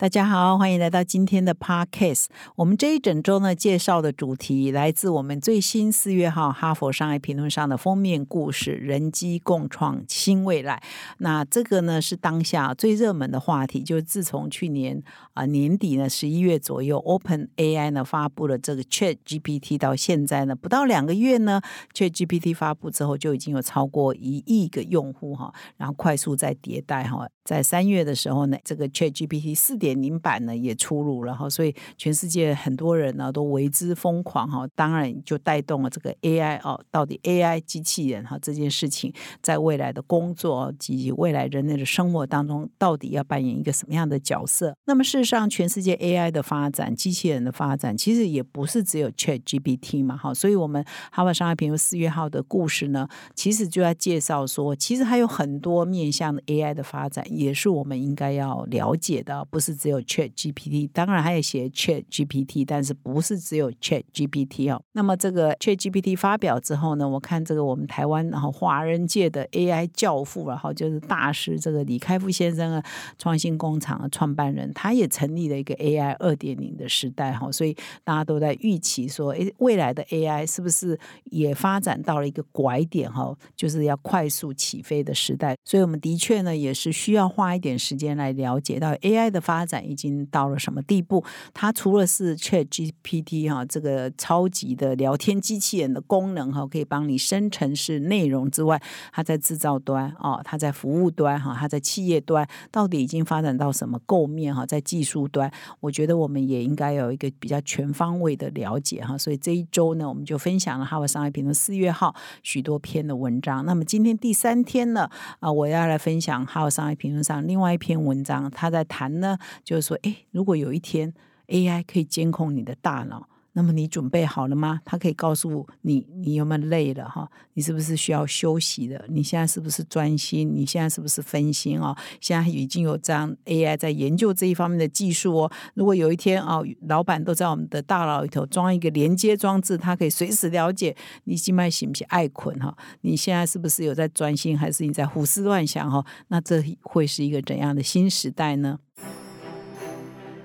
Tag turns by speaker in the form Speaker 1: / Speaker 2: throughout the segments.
Speaker 1: 大家好，欢迎来到今天的 Podcast。我们这一整周呢，介绍的主题来自我们最新四月号《哈佛商业评论》上的封面故事“人机共创新未来”。那这个呢，是当下最热门的话题。就是自从去年啊年底呢，十一月左右，Open AI 呢发布了这个 Chat GPT，到现在呢不到两个月呢，Chat GPT 发布之后就已经有超过一亿个用户哈，然后快速在迭代哈。在三月的时候呢，这个 Chat GPT 四点零版呢也出炉了哈，所以全世界很多人呢都为之疯狂哈，当然就带动了这个 AI 哦，到底 AI 机器人哈这件事情在未来的工作及未来人类的生活当中，到底要扮演一个什么样的角色？那么事实上，全世界 AI 的发展、机器人的发展，其实也不是只有 Chat GPT 嘛哈，所以我们哈佛商业评论四月号的故事呢，其实就要介绍说，其实还有很多面向 AI 的发展。也是我们应该要了解的，不是只有 Chat GPT，当然还有写 Chat GPT，但是不是只有 Chat GPT 哦。那么这个 Chat GPT 发表之后呢，我看这个我们台湾然后华人界的 AI 教父，然后就是大师这个李开复先生啊，创新工厂的创办人，他也成立了一个 AI 二点零的时代哈，所以大家都在预期说，诶，未来的 AI 是不是也发展到了一个拐点哈，就是要快速起飞的时代。所以我们的确呢，也是需要。花一点时间来了解到 AI 的发展已经到了什么地步。它除了是 Chat GPT 哈这个超级的聊天机器人的功能哈，可以帮你生成式内容之外，它在制造端哦，它在服务端哈，它在企业端到底已经发展到什么构面哈？在技术端，我觉得我们也应该有一个比较全方位的了解哈。所以这一周呢，我们就分享了《哈佛商业评论》四月号许多篇的文章。那么今天第三天呢，啊，我要来分享《哈佛商业评论》。上另外一篇文章，他在谈呢，就是说，哎，如果有一天 AI 可以监控你的大脑。那么你准备好了吗？他可以告诉你，你有没有累了哈？你是不是需要休息的？你现在是不是专心？你现在是不是分心哦？现在已经有这样 AI 在研究这一方面的技术哦。如果有一天哦，老板都在我们的大脑里头装一个连接装置，它可以随时了解你现在喜不喜爱困哈？你现在是不是有在专心，还是你在胡思乱想哈？那这会是一个怎样的新时代呢？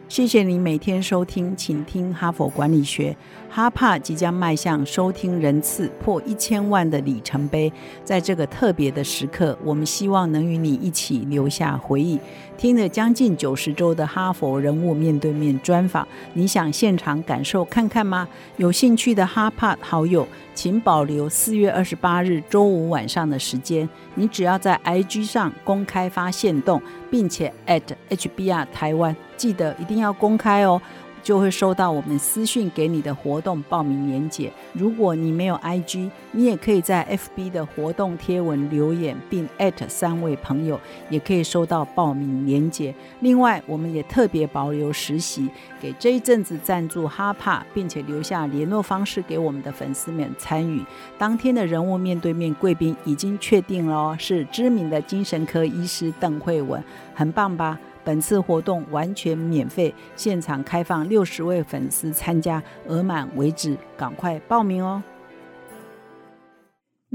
Speaker 1: 谢谢你每天收听，请听哈佛管理学。哈帕即将迈向收听人次破一千万的里程碑，在这个特别的时刻，我们希望能与你一起留下回忆。听了将近九十周的哈佛人物面对面专访，你想现场感受看看吗？有兴趣的哈帕好友，请保留四月二十八日周五晚上的时间。你只要在 IG 上公开发现动，并且 at HBR 台湾，记得一定要公开哦。就会收到我们私讯给你的活动报名链接。如果你没有 IG，你也可以在 FB 的活动贴文留言，并三位朋友，也可以收到报名链接。另外，我们也特别保留实习，给这一阵子赞助哈帕，并且留下联络方式给我们的粉丝们参与。当天的人物面对面贵宾已经确定了，是知名的精神科医师邓慧文，很棒吧？本次活动完全免费，现场开放六十位粉丝参加，额满为止，赶快报名哦！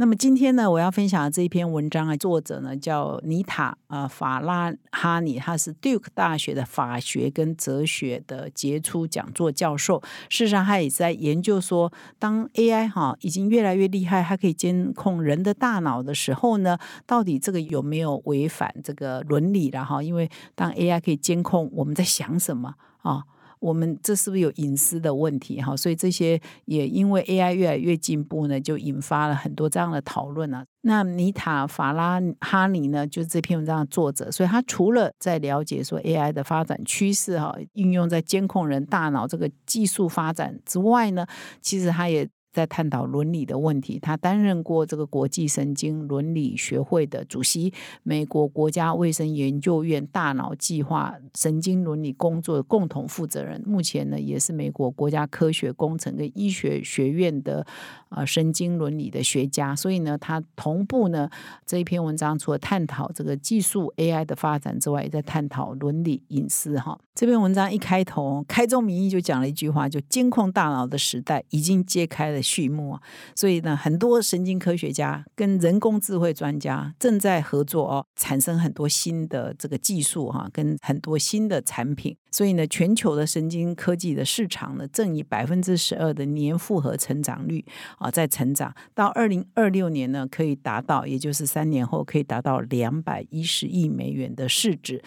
Speaker 1: 那么今天呢，我要分享的这一篇文章啊，作者呢叫尼塔啊法拉哈尼，他是 Duke 大学的法学跟哲学的杰出讲座教授。事实上，他也在研究说，当 AI 哈已经越来越厉害，它可以监控人的大脑的时候呢，到底这个有没有违反这个伦理了哈？因为当 AI 可以监控我们在想什么啊？我们这是不是有隐私的问题哈？所以这些也因为 AI 越来越进步呢，就引发了很多这样的讨论啊。那尼塔法拉哈尼呢，就是这篇文章的作者，所以他除了在了解说 AI 的发展趋势哈，应用在监控人大脑这个技术发展之外呢，其实他也。在探讨伦理的问题，他担任过这个国际神经伦理学会的主席，美国国家卫生研究院大脑计划神经伦理工作的共同负责人。目前呢，也是美国国家科学工程跟医学学院的呃神经伦理的学家，所以呢，他同步呢这一篇文章除了探讨这个技术 AI 的发展之外，也在探讨伦理隐私哈。这篇文章一开头开宗明义就讲了一句话，就监控大脑的时代已经揭开了序幕。所以呢，很多神经科学家跟人工智慧专家正在合作哦，产生很多新的这个技术哈，跟很多新的产品。所以呢，全球的神经科技的市场呢，正以百分之十二的年复合成长率啊在成长，到二零二六年呢，可以达到，也就是三年后可以达到两百一十亿美元的市值。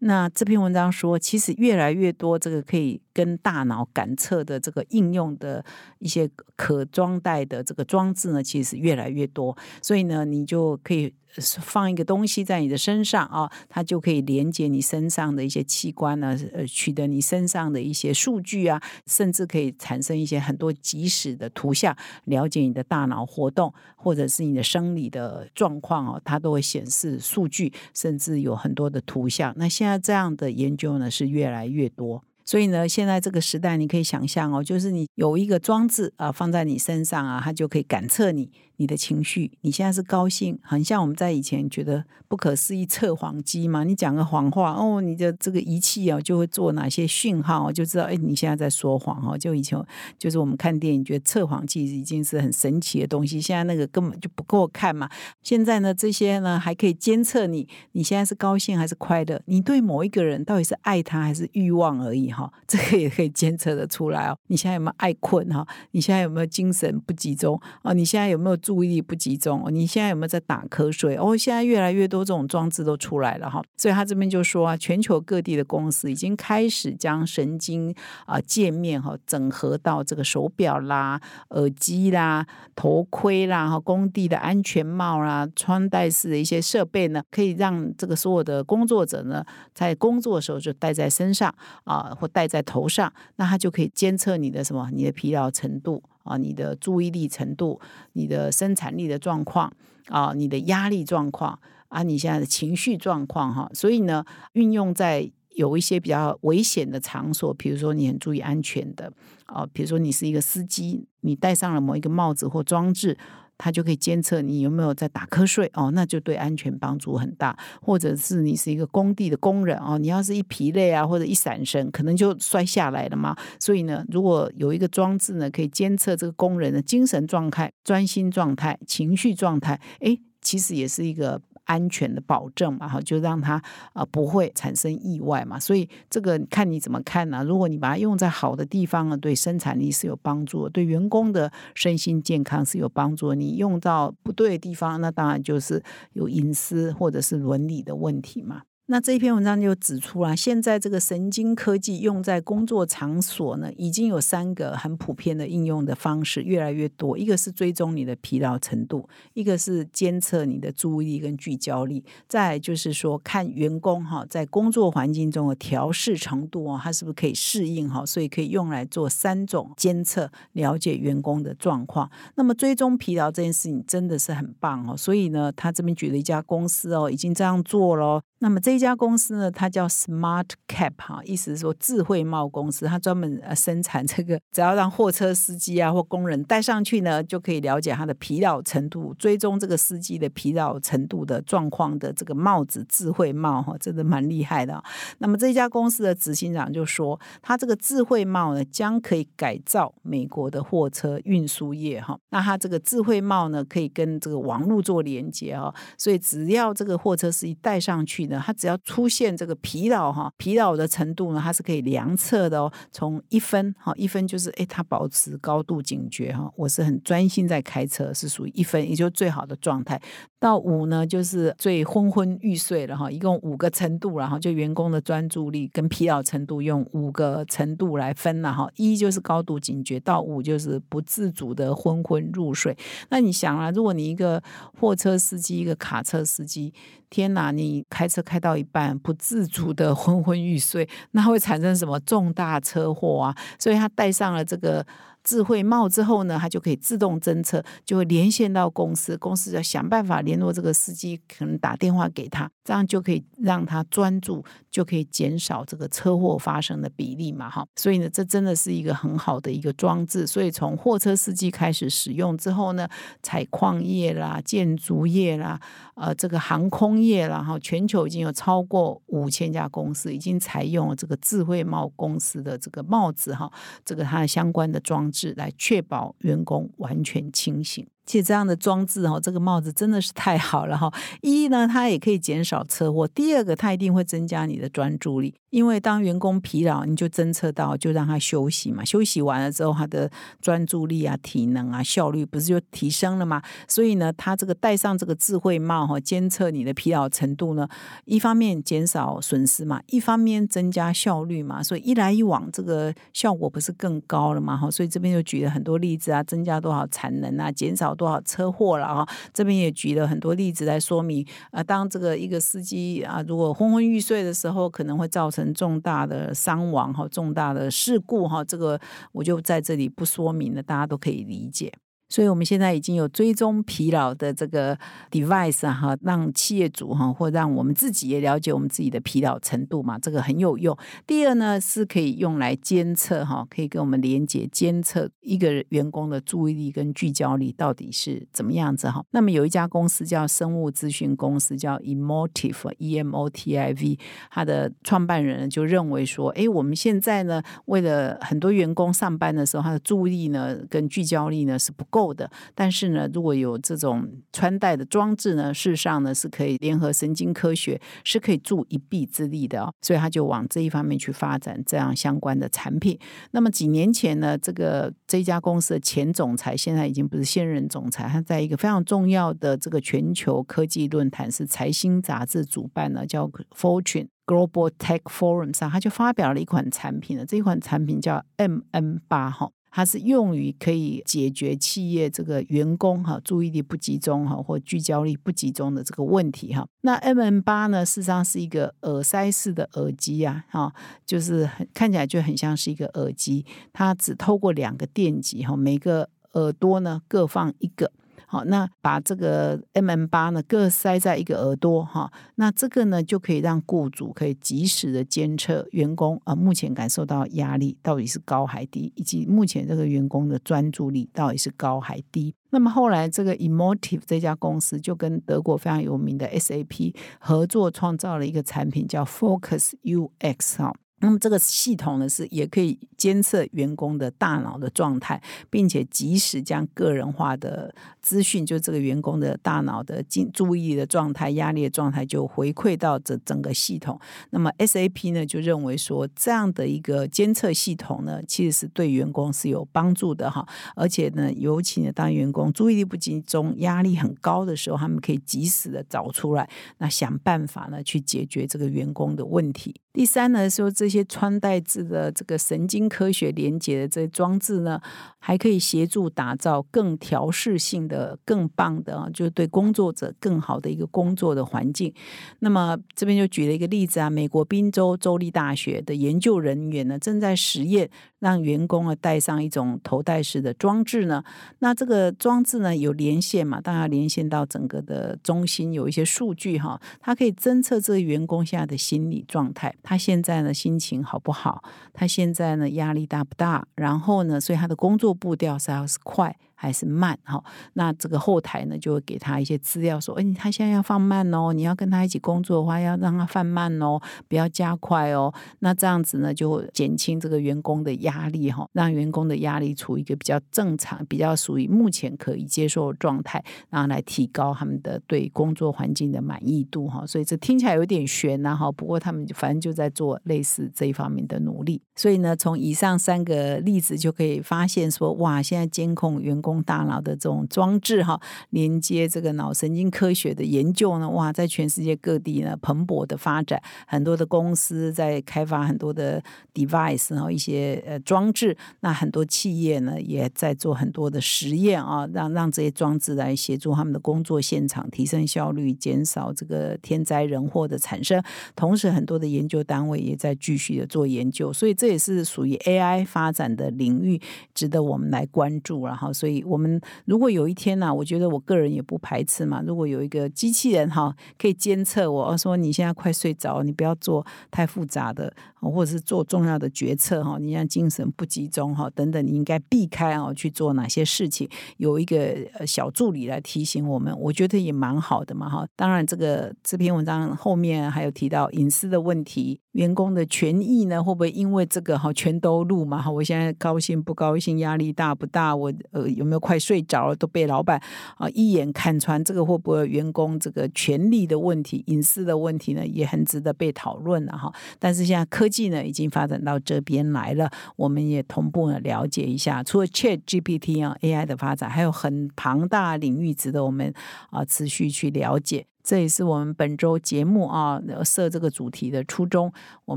Speaker 1: 那这篇文章说，其实越来越多这个可以跟大脑感测的这个应用的一些可装袋的这个装置呢，其实越来越多，所以呢，你就可以。放一个东西在你的身上啊，它就可以连接你身上的一些器官呢，呃，取得你身上的一些数据啊，甚至可以产生一些很多即时的图像，了解你的大脑活动或者是你的生理的状况哦，它都会显示数据，甚至有很多的图像。那现在这样的研究呢是越来越多。所以呢，现在这个时代，你可以想象哦，就是你有一个装置啊，放在你身上啊，它就可以感测你你的情绪。你现在是高兴，很像我们在以前觉得不可思议测谎机嘛。你讲个谎话哦，你的这个仪器啊就会做哪些讯号，就知道哎，你现在在说谎哦。就以前就是我们看电影觉得测谎器已经是很神奇的东西，现在那个根本就不够看嘛。现在呢，这些呢还可以监测你你现在是高兴还是快乐，你对某一个人到底是爱他还是欲望而已。哈，这个也可以监测的出来哦。你现在有没有爱困哈？你现在有没有精神不集中哦？你现在有没有注意力不集中？你现在有没有在打瞌睡？哦，现在越来越多这种装置都出来了哈。所以他这边就说啊，全球各地的公司已经开始将神经啊界面哈整合到这个手表啦、耳机啦、头盔啦、哈工地的安全帽啦、穿戴式的一些设备呢，可以让这个所有的工作者呢在工作的时候就戴在身上啊。或戴在头上，那它就可以监测你的什么？你的疲劳程度啊，你的注意力程度，你的生产力的状况啊，你的压力状况啊，你现在的情绪状况哈。所以呢，运用在有一些比较危险的场所，比如说你很注意安全的啊，比如说你是一个司机，你戴上了某一个帽子或装置。它就可以监测你有没有在打瞌睡哦，那就对安全帮助很大。或者是你是一个工地的工人哦，你要是一疲累啊，或者一闪神，可能就摔下来了嘛。所以呢，如果有一个装置呢，可以监测这个工人的精神状态、专心状态、情绪状态，诶，其实也是一个。安全的保证嘛，哈，就让它啊不会产生意外嘛，所以这个看你怎么看呢？如果你把它用在好的地方呢，对生产力是有帮助，对员工的身心健康是有帮助。你用到不对的地方，那当然就是有隐私或者是伦理的问题嘛。那这一篇文章就指出了，现在这个神经科技用在工作场所呢，已经有三个很普遍的应用的方式，越来越多。一个是追踪你的疲劳程度，一个是监测你的注意力跟聚焦力，再就是说看员工哈在工作环境中的调试程度哦，他是不是可以适应哈，所以可以用来做三种监测，了解员工的状况。那么追踪疲劳这件事情真的是很棒哦，所以呢，他这边举了一家公司哦，已经这样做了。那么这一家公司呢，它叫 Smart Cap 哈，意思是说智慧帽公司，它专门呃生产这个，只要让货车司机啊或工人戴上去呢，就可以了解他的疲劳程度，追踪这个司机的疲劳程度的状况的这个帽子智慧帽哈，真的蛮厉害的。那么这家公司的执行长就说，他这个智慧帽呢，将可以改造美国的货车运输业哈。那他这个智慧帽呢，可以跟这个网络做连接哈，所以只要这个货车司机戴上去。它只要出现这个疲劳哈，疲劳的程度呢，它是可以量测的哦。从一分哈，一分就是哎，它保持高度警觉哈，我是很专心在开车，是属于一分，也就最好的状态。到五呢，就是最昏昏欲睡了哈，一共五个程度，然后就员工的专注力跟疲劳程度用五个程度来分了哈。一就是高度警觉，到五就是不自主的昏昏入睡。那你想啊，如果你一个货车司机，一个卡车司机。天哪！你开车车开到一半，不自主的昏昏欲睡，那会产生什么重大车祸啊？所以他戴上了这个智慧帽之后呢，它就可以自动侦测，就会连线到公司，公司要想办法联络这个司机，可能打电话给他，这样就可以让他专注，就可以减少这个车祸发生的比例嘛，哈。所以呢，这真的是一个很好的一个装置。所以从货车司机开始使用之后呢，采矿业啦、建筑业啦、呃，这个航空业啦，哈，全球已经有超过五千家公司已经采用了这个智慧帽公司的这个帽子，哈，这个它的相关的装置是来确保员工完全清醒。其实这样的装置哈，这个帽子真的是太好了哈。一呢，它也可以减少车祸；第二个，它一定会增加你的专注力。因为当员工疲劳，你就侦测到，就让他休息嘛。休息完了之后，他的专注力啊、体能啊、效率不是就提升了吗？所以呢，他这个戴上这个智慧帽哈，监测你的疲劳程度呢，一方面减少损失嘛，一方面增加效率嘛。所以一来一往，这个效果不是更高了嘛？哈，所以这边就举了很多例子啊，增加多少产能啊，减少多少车祸了啊。这边也举了很多例子来说明啊，当这个一个司机啊，如果昏昏欲睡的时候，可能会造成。重大的伤亡哈，重大的事故哈，这个我就在这里不说明了，大家都可以理解。所以，我们现在已经有追踪疲劳的这个 device 哈，让企业主哈，或让我们自己也了解我们自己的疲劳程度嘛，这个很有用。第二呢，是可以用来监测哈，可以跟我们连接监测一个员工的注意力跟聚焦力到底是怎么样子哈。那么有一家公司叫生物资讯公司，叫 Emotive E M O T I V，它的创办人就认为说，哎，我们现在呢，为了很多员工上班的时候，他的注意力呢跟聚焦力呢是不。够够的，但是呢，如果有这种穿戴的装置呢，事实上呢是可以联合神经科学，是可以助一臂之力的哦。所以他就往这一方面去发展这样相关的产品。那么几年前呢，这个这家公司的前总裁现在已经不是现任总裁，他在一个非常重要的这个全球科技论坛是财新杂志主办的，叫 Fortune Global Tech Forum 上，他就发表了一款产品了。这一款产品叫 MN 八号。它是用于可以解决企业这个员工哈注意力不集中哈或聚焦力不集中的这个问题哈。那 M N 八呢，事实上是一个耳塞式的耳机啊，哈，就是很看起来就很像是一个耳机，它只透过两个电极哈，每个耳朵呢各放一个。好，那把这个 M M 八呢各塞在一个耳朵哈，那这个呢就可以让雇主可以及时的监测员工啊目前感受到压力到底是高还低，以及目前这个员工的专注力到底是高还低。那么后来这个 Emotive 这家公司就跟德国非常有名的 S A P 合作，创造了一个产品叫 Focus U X 哈。那么这个系统呢，是也可以监测员工的大脑的状态，并且及时将个人化的资讯，就这个员工的大脑的注注意的状态、压力的状态，就回馈到这整个系统。那么 SAP 呢，就认为说这样的一个监测系统呢，其实是对员工是有帮助的哈。而且呢，尤其呢，当员工注意力不集中、压力很高的时候，他们可以及时的找出来，那想办法呢，去解决这个员工的问题。第三呢，说这这些穿戴式的这个神经科学连接的这些装置呢，还可以协助打造更调试性的、更棒的，就是对工作者更好的一个工作的环境。那么这边就举了一个例子啊，美国宾州州立大学的研究人员呢，正在实验让员工啊戴上一种头戴式的装置呢。那这个装置呢有连线嘛，当然连线到整个的中心有一些数据哈，它可以侦测这个员工现在的心理状态。他现在呢心心情好不好？他现在呢压力大不大？然后呢，所以他的工作步调是要是快。还是慢哈，那这个后台呢就会给他一些资料，说，哎，他现在要放慢哦，你要跟他一起工作的话，要让他放慢哦，不要加快哦。那这样子呢，就减轻这个员工的压力哈，让员工的压力处于一个比较正常、比较属于目前可以接受的状态，然后来提高他们的对工作环境的满意度哈。所以这听起来有点悬呐哈，不过他们反正就在做类似这一方面的努力。所以呢，从以上三个例子就可以发现说，哇，现在监控员。工工大脑的这种装置哈，连接这个脑神经科学的研究呢，哇，在全世界各地呢蓬勃的发展，很多的公司在开发很多的 device 然后一些呃装置，那很多企业呢也在做很多的实验啊，让让这些装置来协助他们的工作现场提升效率，减少这个天灾人祸的产生。同时，很多的研究单位也在继续的做研究，所以这也是属于 AI 发展的领域，值得我们来关注。然后，所以我们如果有一天呢，我觉得我个人也不排斥嘛。如果有一个机器人哈，可以监测我说你现在快睡着，你不要做太复杂的，或者是做重要的决策哈，你像精神不集中哈等等，你应该避开哦去做哪些事情。有一个小助理来提醒我们，我觉得也蛮好的嘛哈。当然，这个这篇文章后面还有提到隐私的问题，员工的权益呢，会不会因为这个哈全都录嘛哈？我现在高兴不高兴，压力大不大？我呃有没有快睡着了？都被老板啊一眼看穿，这个会不会员工这个权利的问题、隐私的问题呢？也很值得被讨论了哈。但是现在科技技呢已经发展到这边来了，我们也同步呢了解一下，除了 Chat GPT 啊 AI 的发展，还有很庞大领域值得我们啊持续去了解。这也是我们本周节目啊设这个主题的初衷。我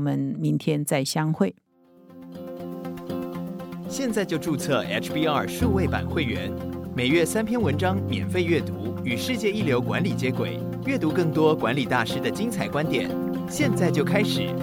Speaker 1: 们明天再相会。
Speaker 2: 现在就注册 HBR 数位版会员，每月三篇文章免费阅读，与世界一流管理接轨，阅读更多管理大师的精彩观点。现在就开始。